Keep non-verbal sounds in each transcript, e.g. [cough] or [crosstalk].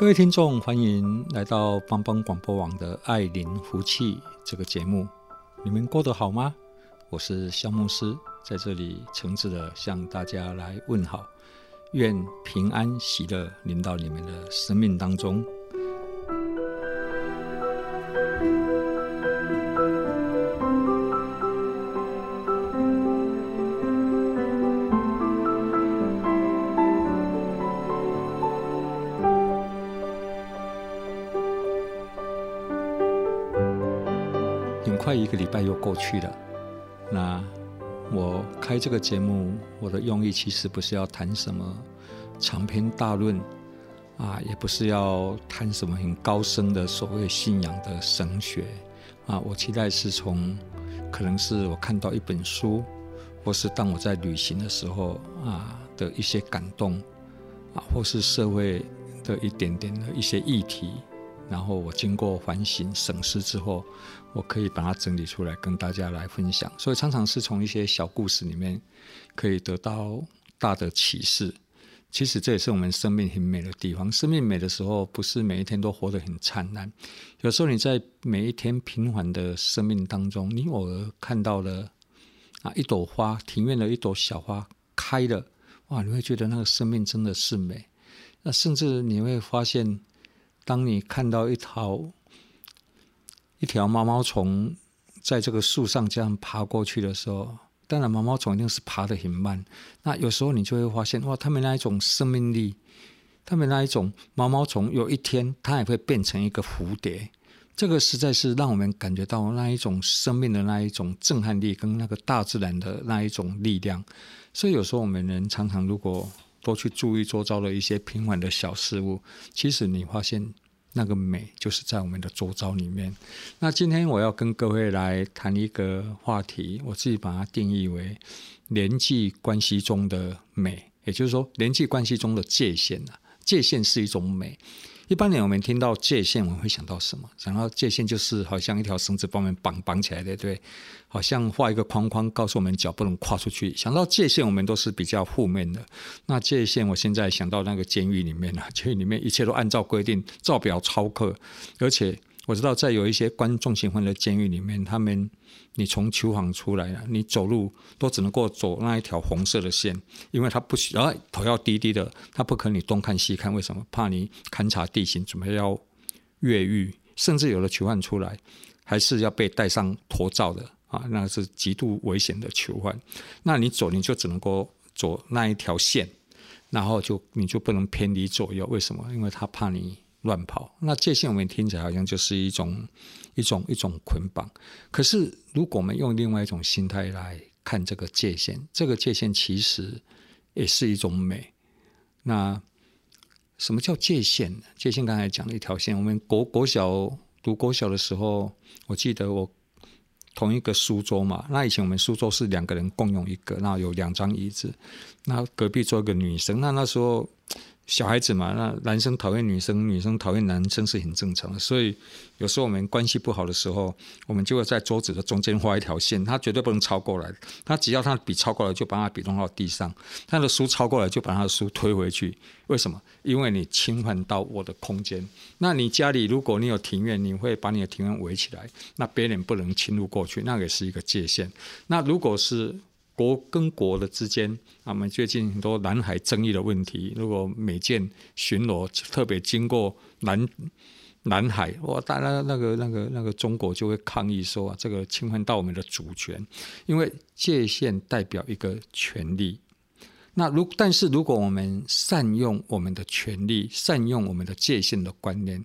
各位听众，欢迎来到帮帮广播网的《爱灵福气》这个节目。你们过得好吗？我是肖牧师，在这里诚挚的向大家来问好，愿平安喜乐临到你们的生命当中。去了，那我开这个节目，我的用意其实不是要谈什么长篇大论啊，也不是要谈什么很高深的所谓信仰的神学啊。我期待是从可能是我看到一本书，或是当我在旅行的时候啊的一些感动啊，或是社会的一点点的一些议题。然后我经过反省审视之后，我可以把它整理出来跟大家来分享。所以常常是从一些小故事里面可以得到大的启示。其实这也是我们生命很美的地方。生命美的时候，不是每一天都活得很灿烂。有时候你在每一天平凡的生命当中，你偶尔看到了啊一朵花，庭院的一朵小花开了，哇，你会觉得那个生命真的是美。那甚至你会发现。当你看到一条一条毛毛虫在这个树上这样爬过去的时候，当然毛毛虫一定是爬得很慢。那有时候你就会发现，哇，它们那一种生命力，它们那一种毛毛虫，有一天它也会变成一个蝴蝶。这个实在是让我们感觉到那一种生命的那一种震撼力，跟那个大自然的那一种力量。所以有时候我们人常常如果多去注意周遭的一些平凡的小事物，其实你发现。那个美就是在我们的周遭里面。那今天我要跟各位来谈一个话题，我自己把它定义为人际关系中的美，也就是说人际关系中的界限啊，界限是一种美。一般人我们听到界限，我们会想到什么？想到界限就是好像一条绳子把我们绑绑起来的，对，好像画一个框框，告诉我们脚不能跨出去。想到界限，我们都是比较负面的。那界限，我现在想到那个监狱里面了，监狱里面一切都按照规定，造表操课，而且。我知道在有一些关重刑犯的监狱里面，他们你从囚房出来了，你走路都只能够走那一条红色的线，因为他不许，然后头要低低的，他不可能你东看西看，为什么？怕你勘察地形，准备要越狱，甚至有的囚犯出来还是要被戴上头罩的啊，那是极度危险的囚犯。那你走你就只能够走那一条线，然后就你就不能偏离左右，为什么？因为他怕你。乱跑，那界限我们听起来好像就是一种一种一种捆绑。可是，如果我们用另外一种心态来看这个界限，这个界限其实也是一种美。那什么叫界限呢？界限刚才讲了一条线。我们国国小读国小的时候，我记得我同一个书桌嘛。那以前我们书桌是两个人共用一个，那有两张椅子，那隔壁坐一个女生。那那时候。小孩子嘛，那男生讨厌女生，女生讨厌男生是很正常的。所以有时候我们关系不好的时候，我们就会在桌子的中间画一条线，他绝对不能超过来。他只要他笔超过来，就把他笔弄到地上；他的书超过来，就把他的书推回去。为什么？因为你侵犯到我的空间。那你家里如果你有庭院，你会把你的庭院围起来，那别人不能侵入过去，那也是一个界限。那如果是国跟国的之间，我们最近很多南海争议的问题，如果美舰巡逻特别经过南南海，哇，当然那个那个那个中国就会抗议说，这个侵犯到我们的主权，因为界限代表一个权利。那如但是如果我们善用我们的权利，善用我们的界限的观念，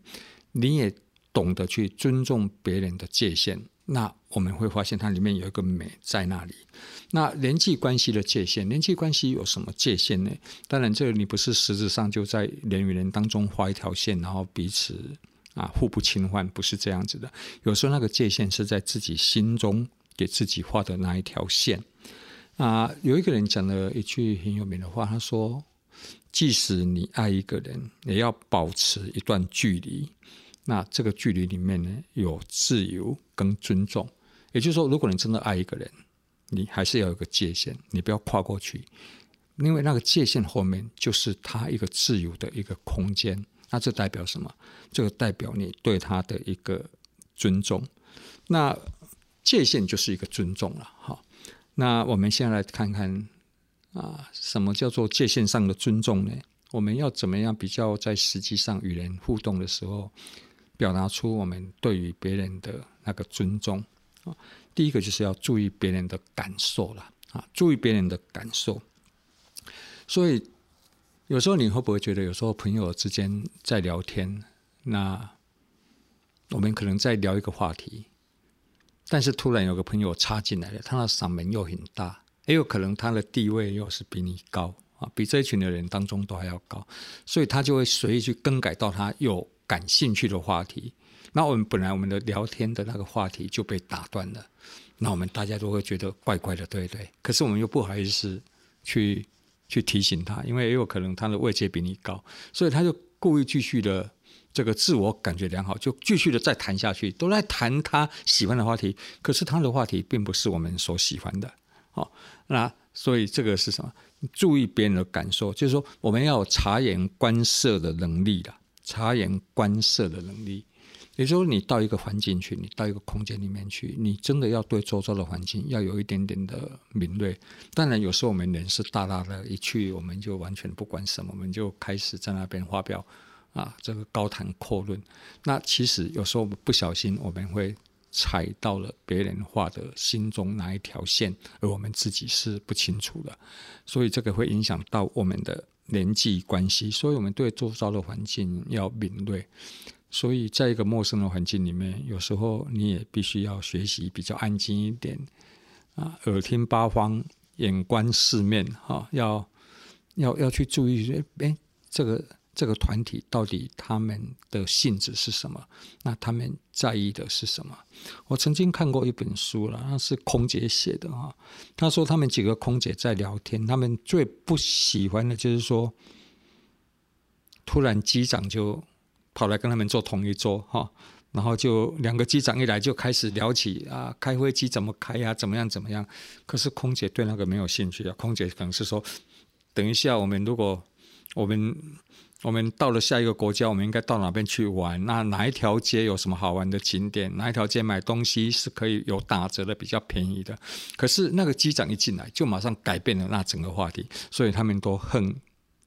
你也懂得去尊重别人的界限，那我们会发现它里面有一个美在那里。那人际关系的界限，人际关系有什么界限呢？当然，这个你不是实质上就在人与人当中画一条线，然后彼此啊互不侵犯，不是这样子的。有时候那个界限是在自己心中给自己画的那一条线。啊，有一个人讲了一句很有名的话，他说：“即使你爱一个人，也要保持一段距离。”那这个距离里面呢，有自由跟尊重。也就是说，如果你真的爱一个人，你还是要有个界限，你不要跨过去，因为那个界限后面就是他一个自由的一个空间。那这代表什么？这个代表你对他的一个尊重。那界限就是一个尊重了。好，那我们现在来看看啊，什么叫做界限上的尊重呢？我们要怎么样比较在实际上与人互动的时候？表达出我们对于别人的那个尊重啊，第一个就是要注意别人的感受了啊，注意别人的感受。所以有时候你会不会觉得，有时候朋友之间在聊天，那我们可能在聊一个话题，但是突然有个朋友插进来了，他的嗓门又很大，也有可能他的地位又是比你高啊，比这一群的人当中都还要高，所以他就会随意去更改到他有。感兴趣的话题，那我们本来我们的聊天的那个话题就被打断了，那我们大家都会觉得怪怪的，对不对？可是我们又不好意思去去提醒他，因为也有可能他的位阶比你高，所以他就故意继续的这个自我感觉良好，就继续的再谈下去，都在谈他喜欢的话题，可是他的话题并不是我们所喜欢的。好，那所以这个是什么？注意别人的感受，就是说我们要察言观色的能力了。察言观色的能力，也就是说，你到一个环境去，你到一个空间里面去，你真的要对周遭的环境要有一点点的敏锐。当然，有时候我们人是大大的，一去我们就完全不管什么，我们就开始在那边发表啊，这个高谈阔论。那其实有时候不小心，我们会踩到了别人画的心中哪一条线，而我们自己是不清楚的，所以这个会影响到我们的。人际关系，所以我们对周遭的环境要敏锐。所以在一个陌生的环境里面，有时候你也必须要学习比较安静一点啊，耳听八方，眼观四面，哈，要要要去注意，哎，这个。这个团体到底他们的性质是什么？那他们在意的是什么？我曾经看过一本书了，那是空姐写的哈。他说他们几个空姐在聊天，他们最不喜欢的就是说，突然机长就跑来跟他们坐同一桌哈，然后就两个机长一来就开始聊起啊，开飞机怎么开呀，怎么样怎么样。可是空姐对那个没有兴趣啊，空姐可能是说，等一下我们如果我们。我们到了下一个国家，我们应该到哪边去玩？那哪一条街有什么好玩的景点？哪一条街买东西是可以有打折的，比较便宜的？可是那个机长一进来，就马上改变了那整个话题，所以他们都恨。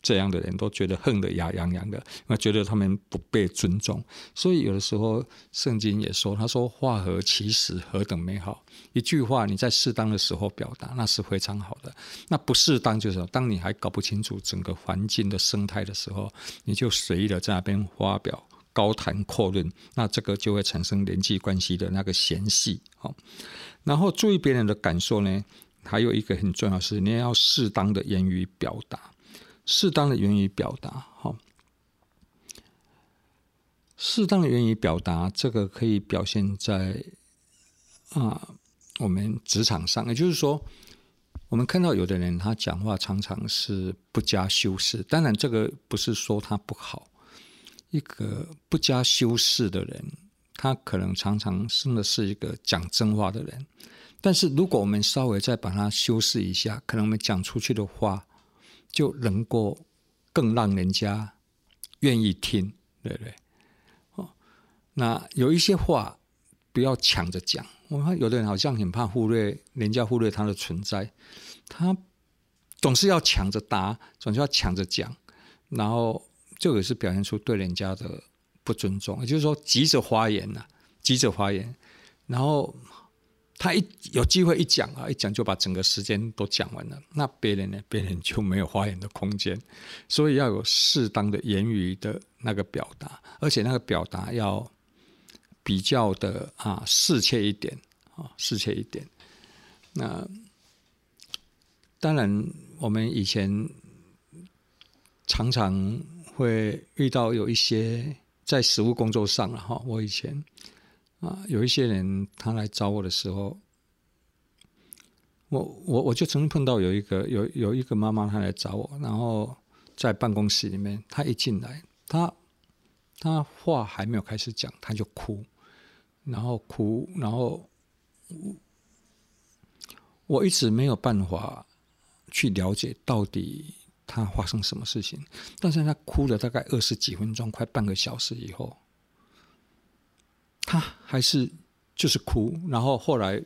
这样的人都觉得恨得牙痒痒的，因为觉得他们不被尊重。所以有的时候圣经也说：“他说话合其实，何等美好！一句话你在适当的时候表达，那是非常好的。那不适当就是当你还搞不清楚整个环境的生态的时候，你就随意的在那边发表高谈阔论，那这个就会产生人际关系的那个嫌隙。好，然后注意别人的感受呢，还有一个很重要是，你要适当的言语表达。适当的言语表达，好，适当的言语表达，这个可以表现在啊，我们职场上，也就是说，我们看到有的人他讲话常常是不加修饰，当然这个不是说他不好，一个不加修饰的人，他可能常常真的是一个讲真话的人，但是如果我们稍微再把它修饰一下，可能我们讲出去的话。就能够更让人家愿意听，对不对？哦，那有一些话不要抢着讲。我看有的人好像很怕忽略人家忽略他的存在，他总是要抢着答，总是要抢着讲，然后这也是表现出对人家的不尊重。也就是说，急着发言呐，急着发言，然后。他一有机会一讲啊，一讲就把整个时间都讲完了。那别人呢？别人就没有发言的空间。所以要有适当的言语的那个表达，而且那个表达要比较的啊适切一点啊适切一点。那当然，我们以前常常会遇到有一些在实务工作上了哈。我以前啊有一些人他来找我的时候，我我我就曾经碰到有一个有有一个妈妈她来找我，然后在办公室里面，她一进来，她她话还没有开始讲，她就哭。然后哭，然后我我一直没有办法去了解到底他发生什么事情。但是他哭了大概二十几分钟，快半个小时以后，他还是就是哭。然后后来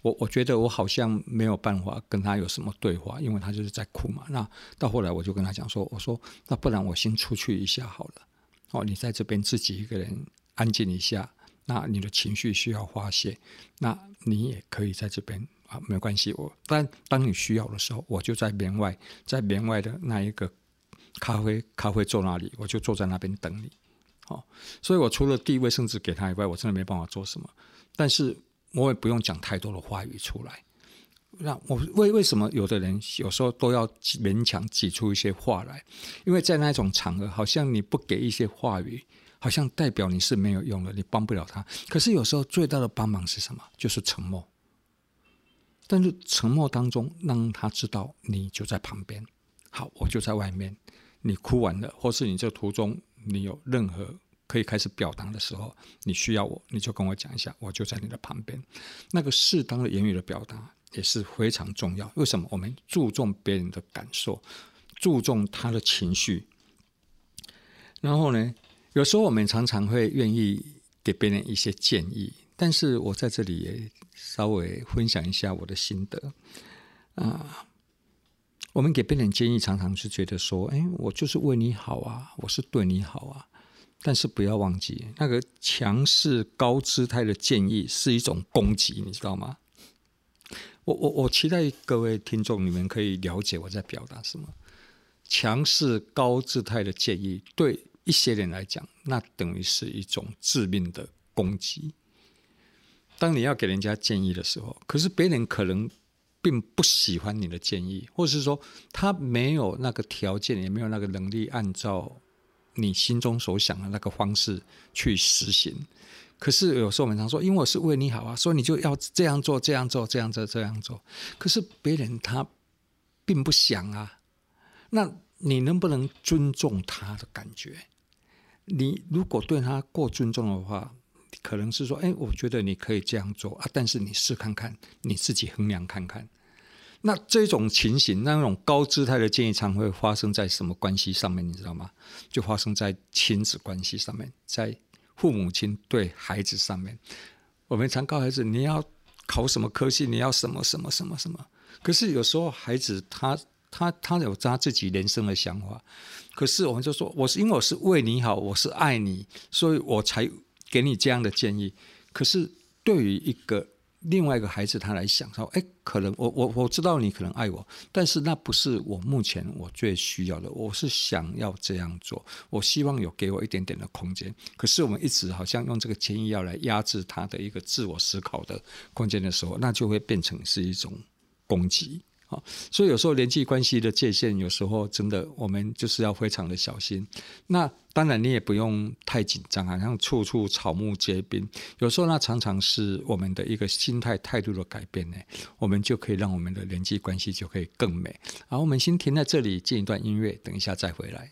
我我觉得我好像没有办法跟他有什么对话，因为他就是在哭嘛。那到后来我就跟他讲说：“我说那不然我先出去一下好了。哦，你在这边自己一个人安静一下。”那你的情绪需要发泄，那你也可以在这边啊，没关系。我但当你需要的时候，我就在门外，在门外的那一个咖啡咖啡座那里，我就坐在那边等你。好，所以我除了递卫生纸给他以外，我真的没办法做什么。但是我也不用讲太多的话语出来。那我为为什么有的人有时候都要勉强挤出一些话来？因为在那种场合，好像你不给一些话语。好像代表你是没有用的，你帮不了他。可是有时候最大的帮忙是什么？就是沉默。但是沉默当中，让他知道你就在旁边。好，我就在外面。你哭完了，或是你这途中你有任何可以开始表达的时候，你需要我，你就跟我讲一下，我就在你的旁边。那个适当的言语的表达也是非常重要。为什么？我们注重别人的感受，注重他的情绪。然后呢？有时候我们常常会愿意给别人一些建议，但是我在这里也稍微分享一下我的心得啊。我们给别人建议，常常是觉得说：“哎，我就是为你好啊，我是对你好啊。”但是不要忘记，那个强势高姿态的建议是一种攻击，你知道吗？我我我期待各位听众你们可以了解我在表达什么。强势高姿态的建议对。一些人来讲，那等于是一种致命的攻击。当你要给人家建议的时候，可是别人可能并不喜欢你的建议，或者是说他没有那个条件，也没有那个能力，按照你心中所想的那个方式去实行。可是有时候我们常说，因为我是为你好啊，所以你就要这样做，这样做，这样做，这样做。可是别人他并不想啊，那你能不能尊重他的感觉？你如果对他过尊重的话，可能是说，哎，我觉得你可以这样做啊，但是你试看看，你自己衡量看看。那这种情形，那种高姿态的建议，常会发生在什么关系上面？你知道吗？就发生在亲子关系上面，在父母亲对孩子上面。我们常告孩子，你要考什么科系，你要什么什么什么什么。可是有时候孩子他。他他有他自己人生的想法，可是我们就说，我是因为我是为你好，我是爱你，所以我才给你这样的建议。可是对于一个另外一个孩子，他来想说，哎，可能我我我知道你可能爱我，但是那不是我目前我最需要的。我是想要这样做，我希望有给我一点点的空间。可是我们一直好像用这个建议要来压制他的一个自我思考的空间的时候，那就会变成是一种攻击。好所以有时候人际关系的界限，有时候真的我们就是要非常的小心。那当然你也不用太紧张，好像处处草木皆兵。有时候那常常是我们的一个心态态度的改变呢，我们就可以让我们的人际关系就可以更美。好，我们先停在这里，进一段音乐，等一下再回来。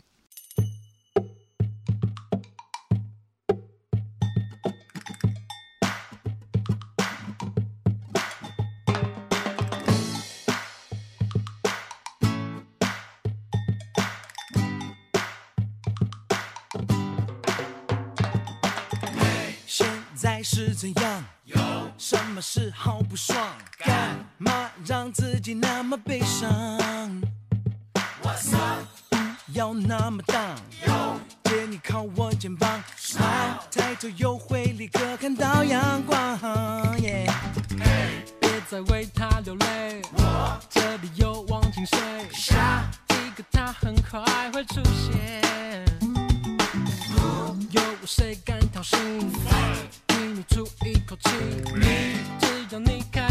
只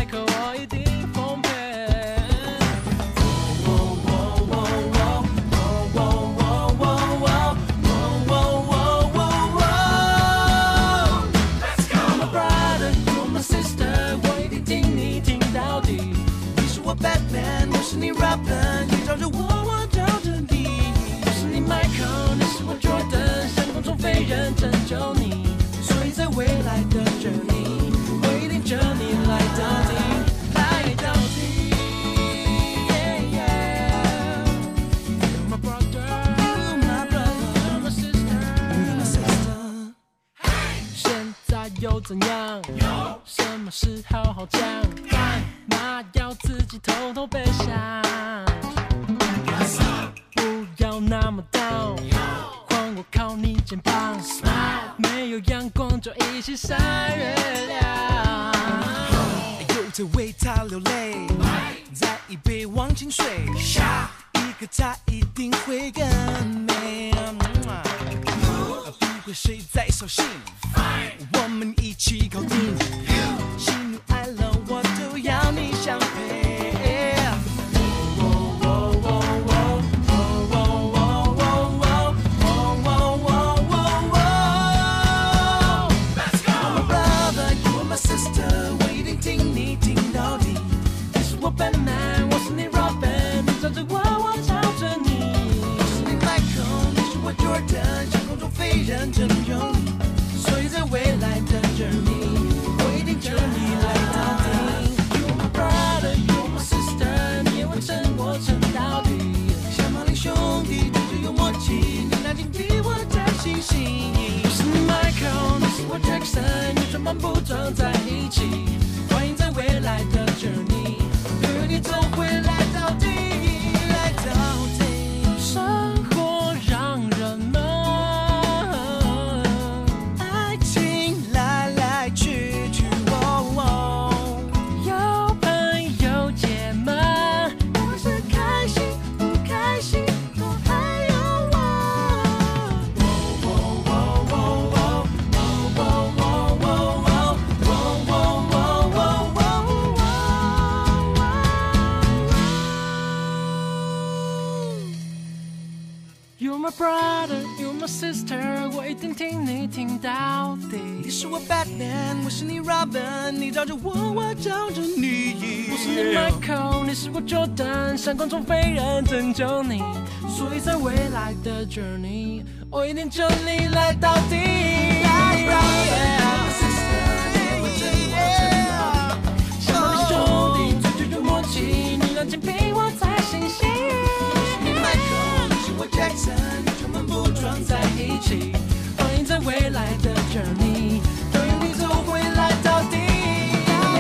怎样？有什么事好好讲？干嘛要自己偷偷悲伤？不要那么 down，换我靠你肩膀。没有阳光就一起晒月亮。又在为他流泪，再一杯忘情水，我，我罩着你。我是你 Michael，你是我 Jordan，闪光中飞人拯救你。所以在未来的 journey，我一定救你来到底。兄弟，最最有默契，你我在心心。你 Michael，你是我 Jackson，出门不装在一起。欢迎在未来的 journey，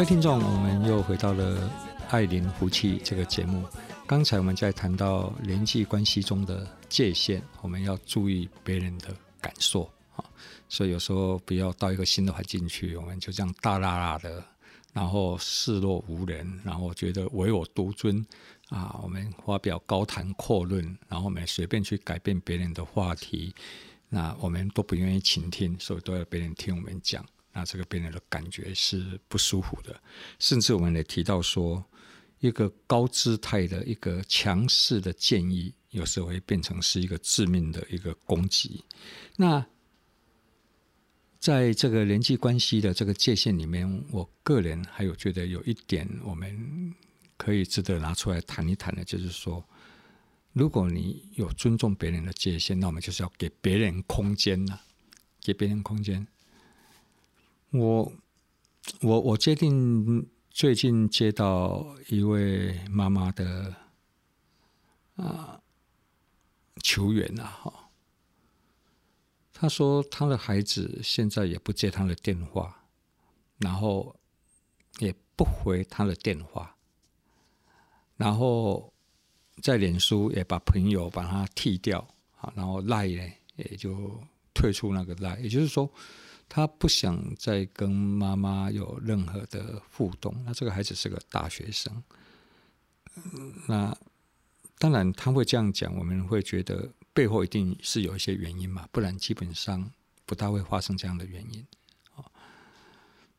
各位听众，我们又回到了《爱邻福气》这个节目。刚才我们在谈到人际关系中的界限，我们要注意别人的感受啊。所以有时候不要到一个新的环境去，我们就这样大剌剌的，然后视若无人，然后觉得唯我独尊啊。我们发表高谈阔论，然后我们随便去改变别人的话题，那我们都不愿意倾听，所以都要别人听我们讲。那这个别人的感觉是不舒服的，甚至我们也提到说，一个高姿态的一个强势的建议，有时候会变成是一个致命的一个攻击。那在这个人际关系的这个界限里面，我个人还有觉得有一点我们可以值得拿出来谈一谈的，就是说，如果你有尊重别人的界限，那我们就是要给别人空间呐，给别人空间。我我我决定最近接到一位妈妈的啊求援啊，哈，她说她的孩子现在也不接她的电话，然后也不回她的电话，然后在脸书也把朋友把他踢掉啊，然后赖呢也就退出那个赖，也就是说。他不想再跟妈妈有任何的互动。那这个孩子是个大学生，那当然他会这样讲，我们会觉得背后一定是有一些原因嘛，不然基本上不大会发生这样的原因。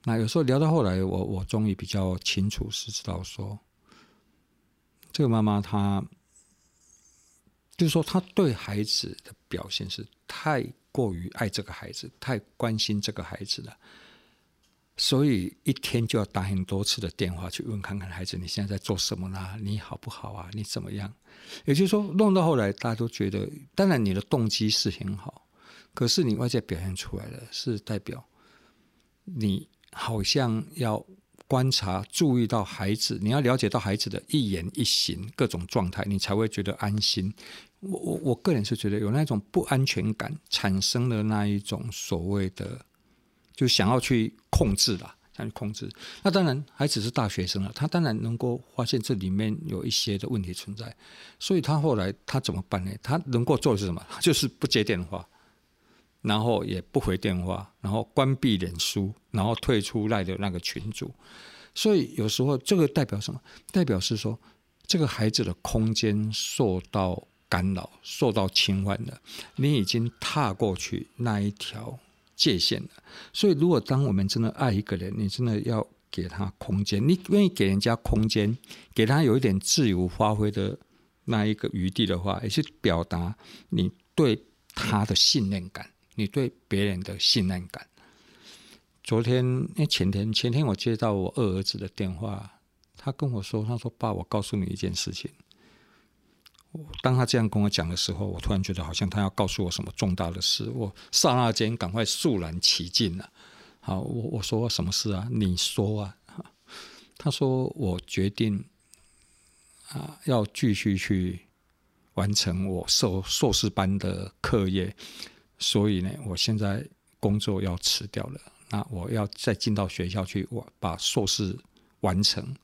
那有时候聊到后来，我我终于比较清楚是知道说，这个妈妈她就是说，她对孩子的表现是太。过于爱这个孩子，太关心这个孩子了，所以一天就要打很多次的电话去问看看孩子，你现在在做什么啦？你好不好啊？你怎么样？也就是说，弄到后来，大家都觉得，当然你的动机是很好，可是你外在表现出来的是代表你好像要观察、注意到孩子，你要了解到孩子的一言一行、各种状态，你才会觉得安心。我我我个人是觉得有那种不安全感产生的那一种所谓的，就想要去控制啦，想去控制。那当然，孩子是大学生了，他当然能够发现这里面有一些的问题存在。所以他后来他怎么办呢？他能够做的是什么？[laughs] 就是不接电话，然后也不回电话，然后关闭脸书，然后退出赖的那个群组。所以有时候这个代表什么？代表是说这个孩子的空间受到。干扰受到侵犯了，你已经踏过去那一条界限了。所以，如果当我们真的爱一个人，你真的要给他空间，你愿意给人家空间，给他有一点自由发挥的那一个余地的话，也是表达你对他的信任感，你对别人的信任感。昨天，那前天，前天我接到我二儿子的电话，他跟我说：“他说爸，我告诉你一件事情。”当他这样跟我讲的时候，我突然觉得好像他要告诉我什么重大的事，我刹那间赶快肃然起敬了。好，我我说什么事啊？你说啊？他说我决定啊，要继续去完成我硕硕士班的课业，所以呢，我现在工作要辞掉了。那我要再进到学校去，我把硕士完成。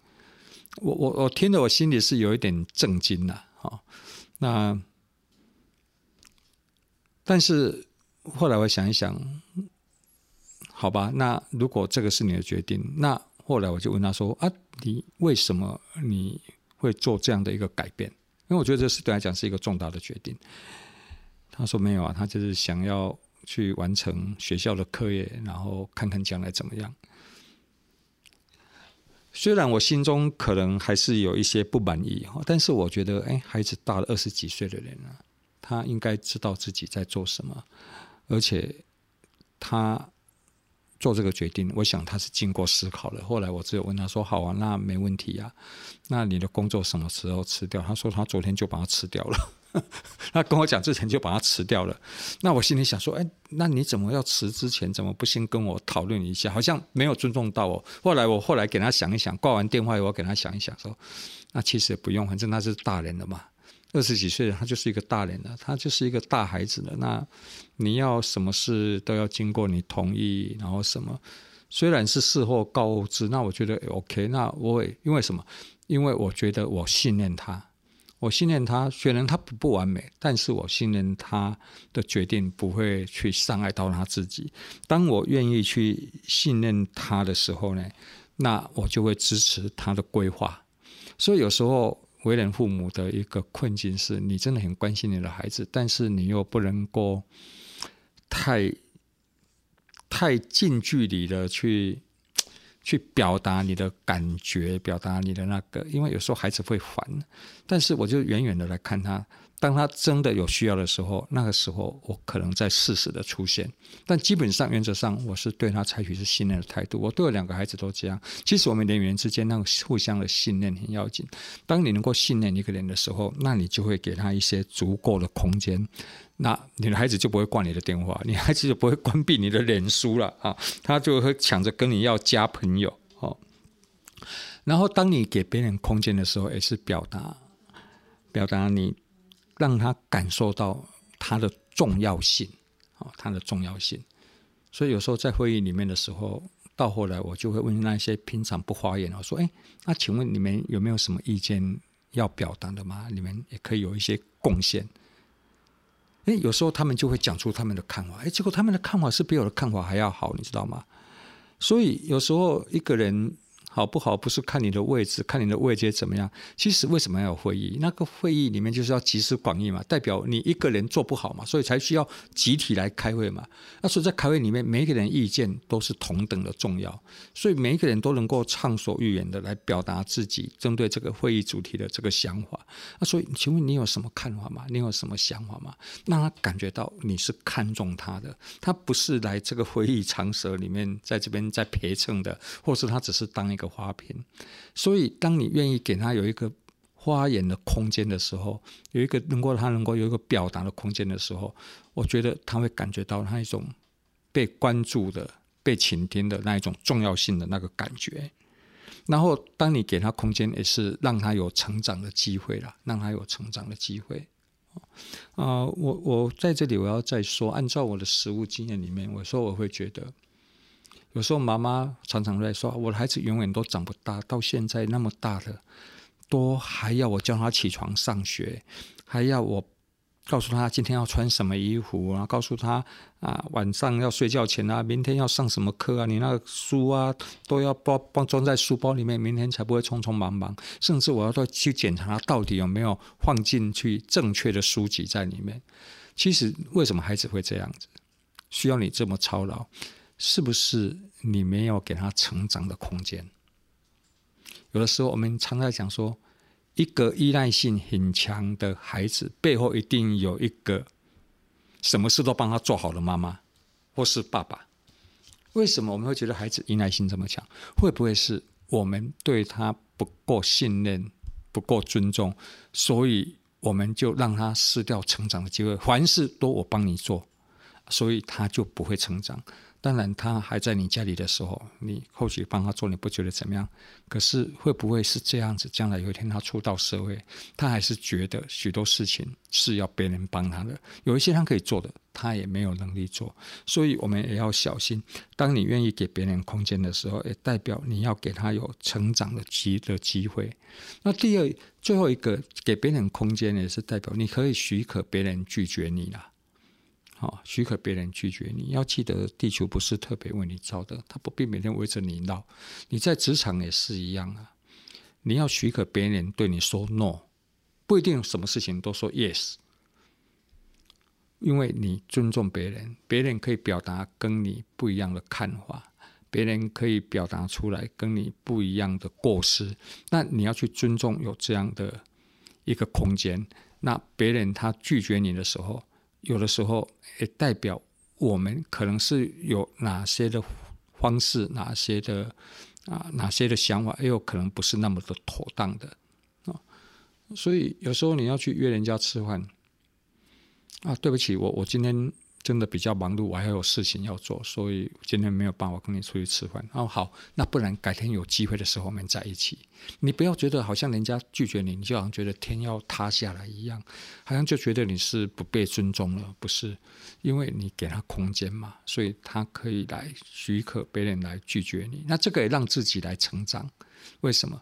我我我听得我心里是有一点震惊了。好，那但是后来我想一想，好吧，那如果这个是你的决定，那后来我就问他说：“啊，你为什么你会做这样的一个改变？”因为我觉得这是对他讲是一个重大的决定。他说：“没有啊，他就是想要去完成学校的课业，然后看看将来怎么样。”虽然我心中可能还是有一些不满意哈，但是我觉得，哎，孩子大了二十几岁的人了，他应该知道自己在做什么，而且他做这个决定，我想他是经过思考的。后来我只有问他说：“好啊，那没问题啊，那你的工作什么时候辞掉？”他说：“他昨天就把它辞掉了。” [laughs] 他跟我讲之前就把它辞掉了，那我心里想说，哎，那你怎么要辞之前怎么不先跟我讨论一下？好像没有尊重到我。后来我后来给他想一想，挂完电话以后给他想一想，说，那其实也不用，反正他是大人了嘛，二十几岁他就是一个大人了，他就是一个大孩子了。那你要什么事都要经过你同意，然后什么，虽然是事后告知，那我觉得 OK。那我也因为什么？因为我觉得我信任他。我信任他，虽然他不不完美，但是我信任他的决定不会去伤害到他自己。当我愿意去信任他的时候呢，那我就会支持他的规划。所以有时候为人父母的一个困境是，你真的很关心你的孩子，但是你又不能够太太近距离的去。去表达你的感觉，表达你的那个，因为有时候孩子会烦，但是我就远远的来看他。当他真的有需要的时候，那个时候我可能在适时的出现，但基本上原则上我是对他采取是信任的态度。我对我两个孩子都这样。其实我们人与人之间那个互相的信任很要紧。当你能够信任一个人的时候，那你就会给他一些足够的空间，那你的孩子就不会挂你的电话，你孩子就不会关闭你的脸书了啊，他就会抢着跟你要加朋友哦。然后当你给别人空间的时候，也是表达表达你让他感受到他的重要性，哦，他的重要性。所以有时候在会议里面的时候，到后来我就会问那些平常不发言，我说：“哎，那请问你们有没有什么意见要表达的吗？你们也可以有一些贡献。”哎，有时候他们就会讲出他们的看法，哎，结果他们的看法是比我的看法还要好，你知道吗？所以有时候一个人。好不好？不是看你的位置，看你的位阶怎么样。其实为什么要有会议？那个会议里面就是要集思广益嘛，代表你一个人做不好嘛，所以才需要集体来开会嘛。那所以在开会里面，每一个人意见都是同等的重要，所以每一个人都能够畅所欲言的来表达自己针对这个会议主题的这个想法。那所以，请问你有什么看法吗？你有什么想法吗？让他感觉到你是看重他的，他不是来这个会议场所里面在这边在陪衬的，或是他只是当一个。花瓶，所以当你愿意给他有一个发言的空间的时候，有一个能够他能够有一个表达的空间的时候，我觉得他会感觉到他一种被关注的、被倾听的那一种重要性的那个感觉。然后，当你给他空间，也是让他有成长的机会了，让他有成长的机会。啊、我我在这里我要再说，按照我的实务经验里面，我说我会觉得。有时候妈妈常常在说：“我的孩子永远都长不大，到现在那么大了，都还要我叫他起床上学，还要我告诉他今天要穿什么衣服啊，告诉他啊晚上要睡觉前啊，明天要上什么课啊，你那个书啊都要包包装在书包里面，明天才不会匆匆忙忙。甚至我要去检查他到底有没有放进去正确的书籍在里面。其实为什么孩子会这样子，需要你这么操劳？”是不是你没有给他成长的空间？有的时候，我们常常讲说，一个依赖性很强的孩子背后一定有一个什么事都帮他做好的妈妈或是爸爸。为什么我们会觉得孩子依赖性这么强？会不会是我们对他不够信任、不够尊重，所以我们就让他失掉成长的机会？凡事都我帮你做，所以他就不会成长。当然，他还在你家里的时候，你或许帮他做，你不觉得怎么样？可是会不会是这样子？将来有一天他出到社会，他还是觉得许多事情是要别人帮他的。有一些他可以做的，他也没有能力做。所以我们也要小心。当你愿意给别人空间的时候，也代表你要给他有成长的机的机会。那第二，最后一个，给别人空间也是代表你可以许可别人拒绝你了。好，许可别人拒绝你，要记得地球不是特别为你造的，他不必每天围着你绕。你在职场也是一样啊，你要许可别人对你说 no，不一定什么事情都说 yes，因为你尊重别人，别人可以表达跟你不一样的看法，别人可以表达出来跟你不一样的过失，那你要去尊重有这样的一个空间。那别人他拒绝你的时候，有的时候也代表我们可能是有哪些的方式，哪些的啊，哪些的想法，也有可能不是那么的妥当的啊。所以有时候你要去约人家吃饭啊，对不起，我我今天。真的比较忙碌，我还有事情要做，所以今天没有办法跟你出去吃饭。哦，好，那不然改天有机会的时候我们在一起。你不要觉得好像人家拒绝你，你就好像觉得天要塌下来一样，好像就觉得你是不被尊重了。不是，因为你给他空间嘛，所以他可以来许可别人来拒绝你。那这个也让自己来成长。为什么？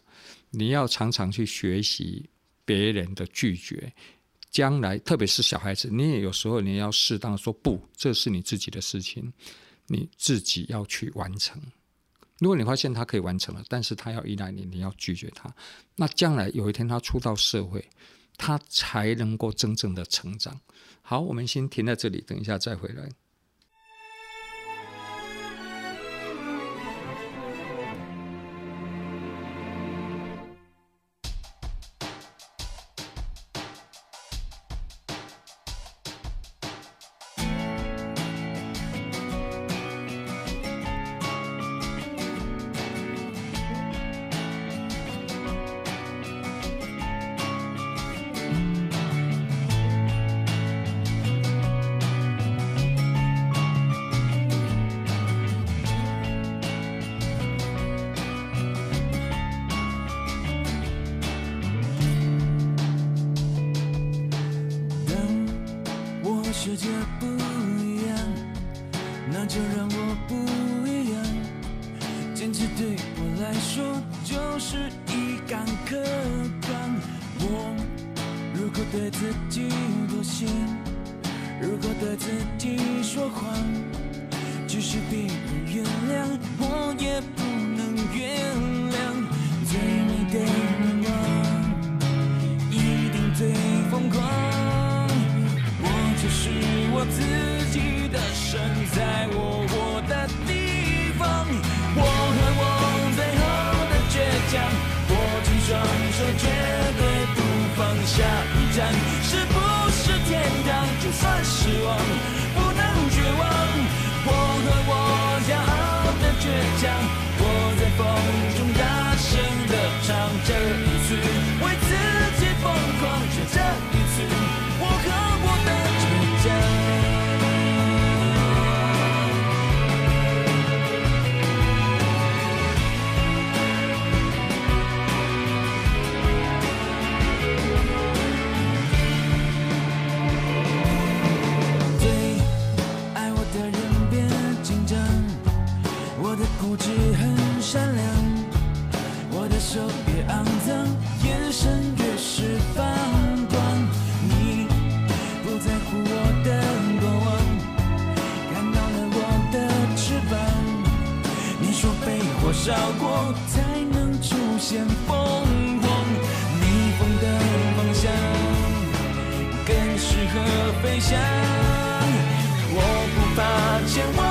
你要常常去学习别人的拒绝。将来，特别是小孩子，你也有时候你要适当说不，这是你自己的事情，你自己要去完成。如果你发现他可以完成了，但是他要依赖你，你要拒绝他，那将来有一天他出到社会，他才能够真正的成长。好，我们先停在这里，等一下再回来。那就让我不一样。坚持对我来说就是一杆氪光。我如果对自己妥协，如果对自己说谎，即使别人原谅，我也不能原谅。绕过才能出现凤凰，逆风的方向更适合飞翔。我不怕千万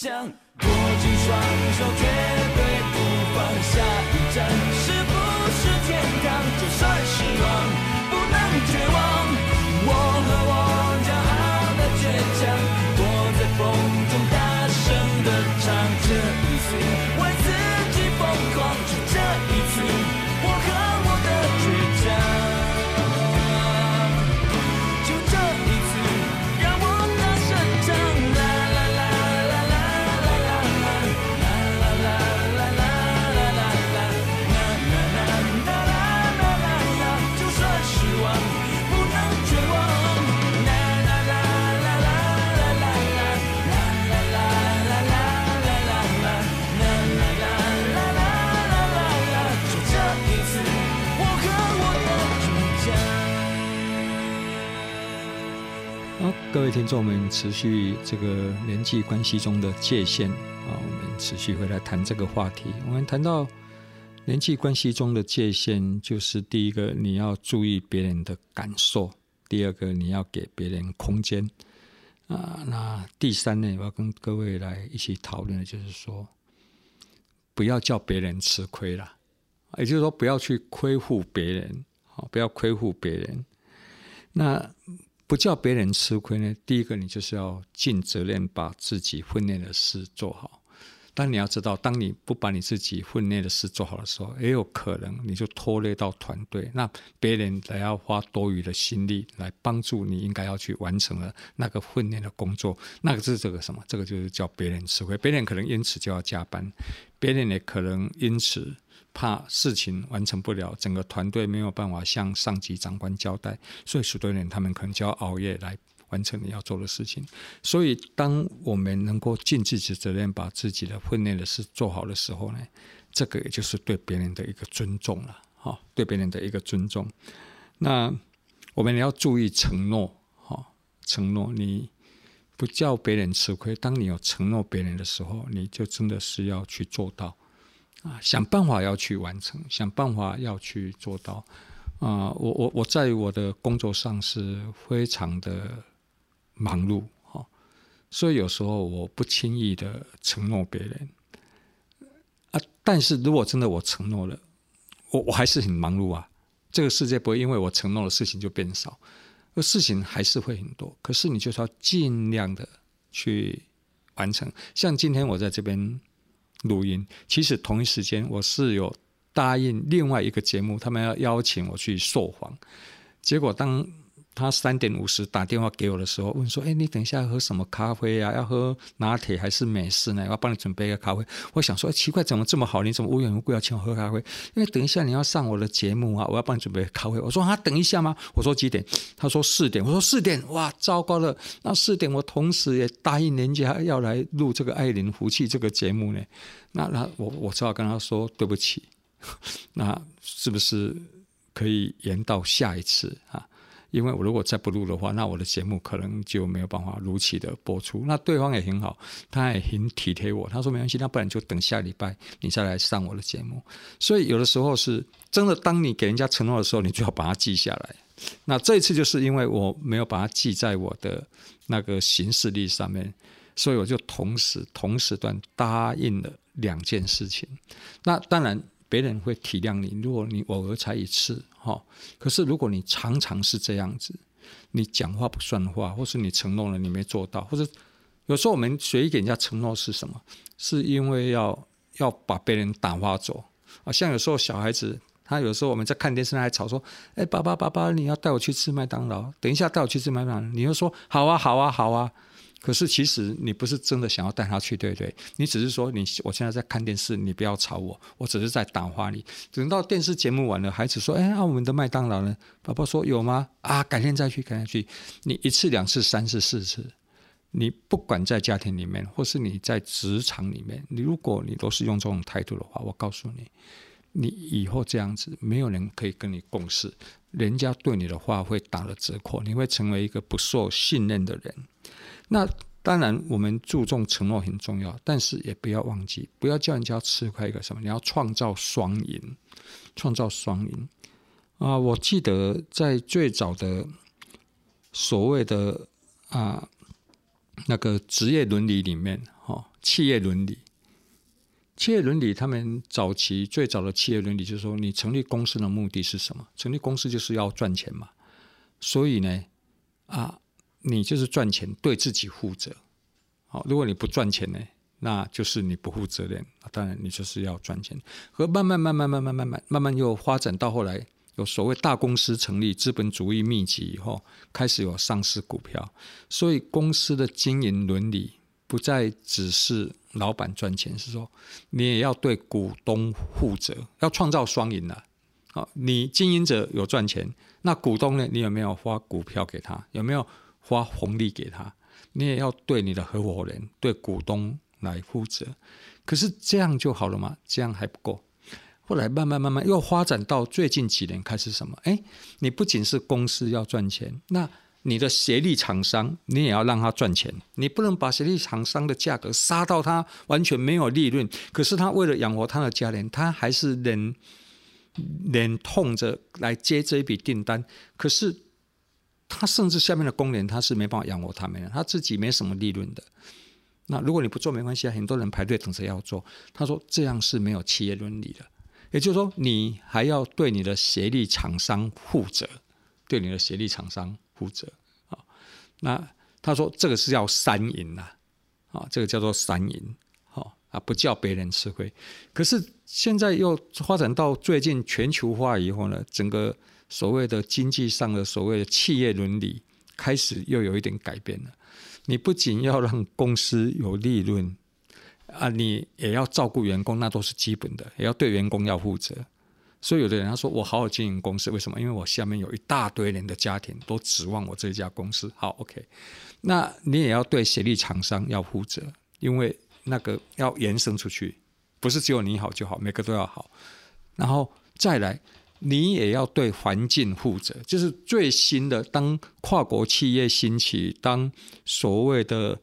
握紧双手，绝对不放。下众们，持续这个人际关系中的界限啊，我们持续会来谈这个话题。我们谈到人际关系中的界限，就是第一个，你要注意别人的感受；第二个，你要给别人空间啊。那第三呢，我要跟各位来一起讨论的，就是说，不要叫别人吃亏了，也就是说，不要去亏负别人，好，不要亏负别人。那。不叫别人吃亏呢？第一个，你就是要尽责任把自己分内的事做好。但你要知道，当你不把你自己分内的事做好的时候，也有可能你就拖累到团队。那别人还要花多余的心力来帮助你应该要去完成了那个分内的工作，那个是这个什么？这个就是叫别人吃亏。别人可能因此就要加班，别人也可能因此。怕事情完成不了，整个团队没有办法向上级长官交代，所以许多人他们可能就要熬夜来完成你要做的事情。所以，当我们能够尽自己的责任，把自己的分内的事做好的时候呢，这个也就是对别人的一个尊重了，哈，对别人的一个尊重。那我们要注意承诺，哈，承诺你不叫别人吃亏。当你有承诺别人的时候，你就真的是要去做到。啊，想办法要去完成，想办法要去做到。啊，我我我在我的工作上是非常的忙碌，哈，所以有时候我不轻易的承诺别人啊。但是如果真的我承诺了，我我还是很忙碌啊。这个世界不会因为我承诺的事情就变少，而事情还是会很多。可是你就是要尽量的去完成。像今天我在这边录音，其实同一时间我是有答应另外一个节目，他们要邀请我去受访，结果当。他三点五十打电话给我的时候，问说：“哎，你等一下喝什么咖啡啊？要喝拿铁还是美式呢？我要帮你准备一个咖啡。”我想说：“奇怪，怎么这么好？你怎么无缘无故要请我喝咖啡？因为等一下你要上我的节目啊，我要帮你准备咖啡。”我说：“啊，等一下吗？”我说：“几点？”他说：“四点。”我说：“四点，哇，糟糕了！那四点我同时也答应人家要来录这个爱林福气这个节目呢。那那我我只好跟他说对不起。那是不是可以延到下一次啊？”因为我如果再不录的话，那我的节目可能就没有办法如期的播出。那对方也很好，他也很体贴我。他说没关系，那不然就等下礼拜你再来上我的节目。所以有的时候是真的，当你给人家承诺的时候，你就要把它记下来。那这一次就是因为我没有把它记在我的那个行事历上面，所以我就同时同时段答应了两件事情。那当然。别人会体谅你，如果你偶尔才一次，哈。可是如果你常常是这样子，你讲话不算话，或是你承诺了你没做到，或者有时候我们随意给人家承诺是什么？是因为要要把别人打发走啊。像有时候小孩子，他有时候我们在看电视，还吵说：“哎，爸爸爸爸，你要带我去吃麦当劳，等一下带我去吃麦当劳。”你又说：“好啊，好啊，好啊。”可是其实你不是真的想要带他去，对不对？你只是说你我现在在看电视，你不要吵我，我只是在打发你。等到电视节目完了，孩子说：“哎，那我们的麦当劳呢？”爸爸说：“有吗？啊，改天再去，改天去。”你一次、两次、三次、四次，你不管在家庭里面，或是你在职场里面，你如果你都是用这种态度的话，我告诉你，你以后这样子，没有人可以跟你共事，人家对你的话会打了折扣，你会成为一个不受信任的人。那当然，我们注重承诺很重要，但是也不要忘记，不要叫人家吃亏一个什么，你要创造双赢，创造双赢啊！我记得在最早的所谓的啊那个职业伦理里面，哈，企业伦理，企业伦理，他们早期最早的企业伦理就是说，你成立公司的目的是什么？成立公司就是要赚钱嘛，所以呢，啊。你就是赚钱，对自己负责。好，如果你不赚钱呢？那就是你不负责任。当然你就是要赚钱，和慢慢、慢慢、慢慢、慢慢、慢慢又发展到后来，有所谓大公司成立，资本主义密集以后开始有上市股票。所以公司的经营伦理不再只是老板赚钱，是说你也要对股东负责，要创造双赢。好，你经营者有赚钱，那股东呢？你有没有发股票给他？有没有？发红利给他，你也要对你的合伙人、对股东来负责。可是这样就好了吗？这样还不够。后来慢慢慢慢又发展到最近几年开始什么？哎，你不仅是公司要赚钱，那你的协力厂商你也要让他赚钱。你不能把协力厂商的价格杀到他完全没有利润，可是他为了养活他的家人，他还是忍忍痛着来接这一笔订单。可是。他甚至下面的工人，他是没办法养活他们的，他自己没什么利润的。那如果你不做没关系啊，很多人排队等着要做。他说这样是没有企业伦理的，也就是说你还要对你的协力厂商负责，对你的协力厂商负责啊。那他说这个是要三赢呐，啊，这个叫做三赢，好啊，不叫别人吃亏。可是现在又发展到最近全球化以后呢，整个。所谓的经济上的所谓的企业伦理开始又有一点改变了。你不仅要让公司有利润啊，你也要照顾员工，那都是基本的，也要对员工要负责。所以有的人他说：“我好好经营公司，为什么？因为我下面有一大堆人的家庭都指望我这家公司。”好，OK，那你也要对协力厂商要负责，因为那个要延伸出去，不是只有你好就好，每个都要好。然后再来。你也要对环境负责，就是最新的，当跨国企业兴起，当所谓的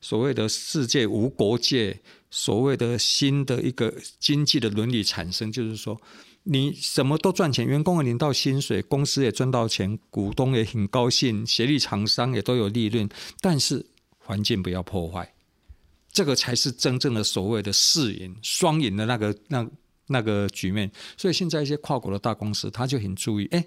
所谓的世界无国界，所谓的新的一个经济的伦理产生，就是说，你什么都赚钱，员工也领到薪水，公司也赚到钱，股东也很高兴，协力厂商也都有利润，但是环境不要破坏，这个才是真正的所谓的四赢双赢的那个那那个局面。所以现在一些跨国的大公司，他就很注意，哎。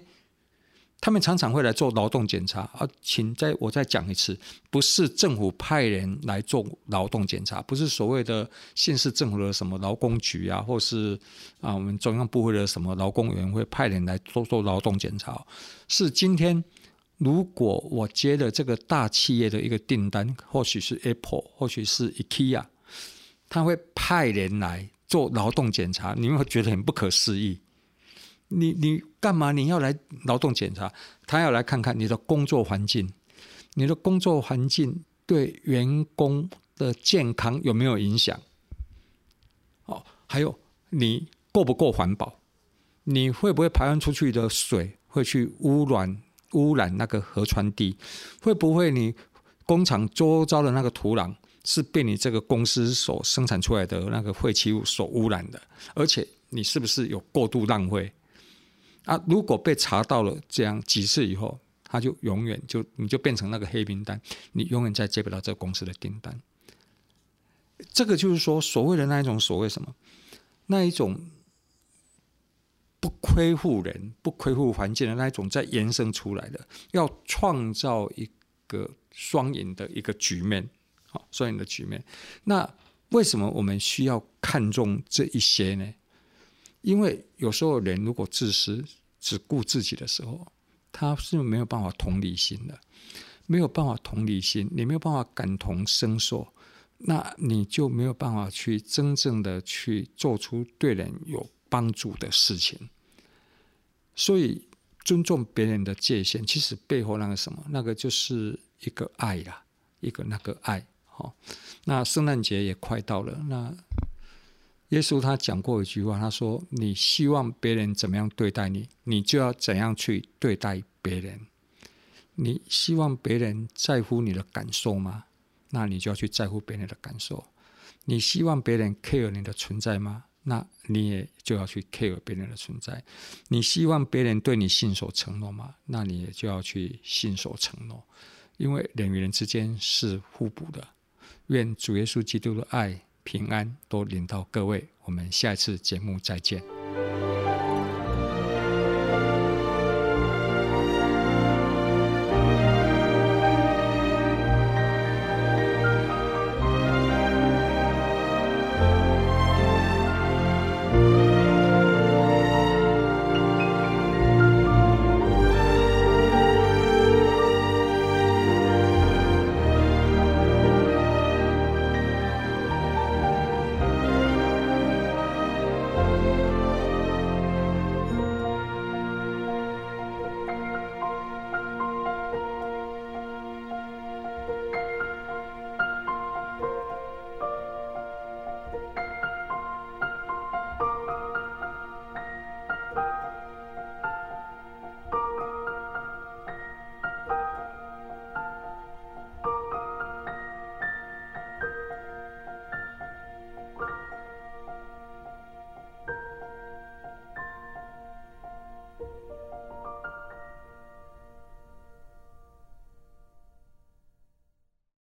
他们常常会来做劳动检查啊，请再我再讲一次，不是政府派人来做劳动检查，不是所谓的县市政府的什么劳工局啊，或是啊我们中央部会的什么劳工委员会派人来做做劳动检查。是今天如果我接了这个大企业的一个订单，或许是 Apple，或许是 IKEA，他会派人来做劳动检查，你会觉得很不可思议。你你干嘛？你要来劳动检查？他要来看看你的工作环境，你的工作环境对员工的健康有没有影响？哦，还有你够不够环保？你会不会排放出去的水会去污染污染那个河川地？会不会你工厂周遭的那个土壤是被你这个公司所生产出来的那个废弃物所污染的？而且你是不是有过度浪费？啊！如果被查到了这样几次以后，他就永远就你就变成那个黑名单，你永远再接不到这个公司的订单。这个就是说，所谓的那一种所谓什么，那一种不亏负人、不亏负环境的那一种，再延伸出来的，要创造一个双赢的一个局面，好，双赢的局面。那为什么我们需要看重这一些呢？因为有时候人如果自私，只顾自己的时候，他是没有办法同理心的，没有办法同理心，你没有办法感同身受，那你就没有办法去真正的去做出对人有帮助的事情。所以尊重别人的界限，其实背后那个什么，那个就是一个爱呀，一个那个爱。好，那圣诞节也快到了，那。耶稣他讲过一句话，他说：“你希望别人怎么样对待你，你就要怎样去对待别人。你希望别人在乎你的感受吗？那你就要去在乎别人的感受。你希望别人 care 你的存在吗？那你也就要去 care 别人的存在。你希望别人对你信守承诺吗？那你也就要去信守承诺。因为人与人之间是互补的。愿主耶稣基督的爱。”平安都领到各位，我们下一次节目再见。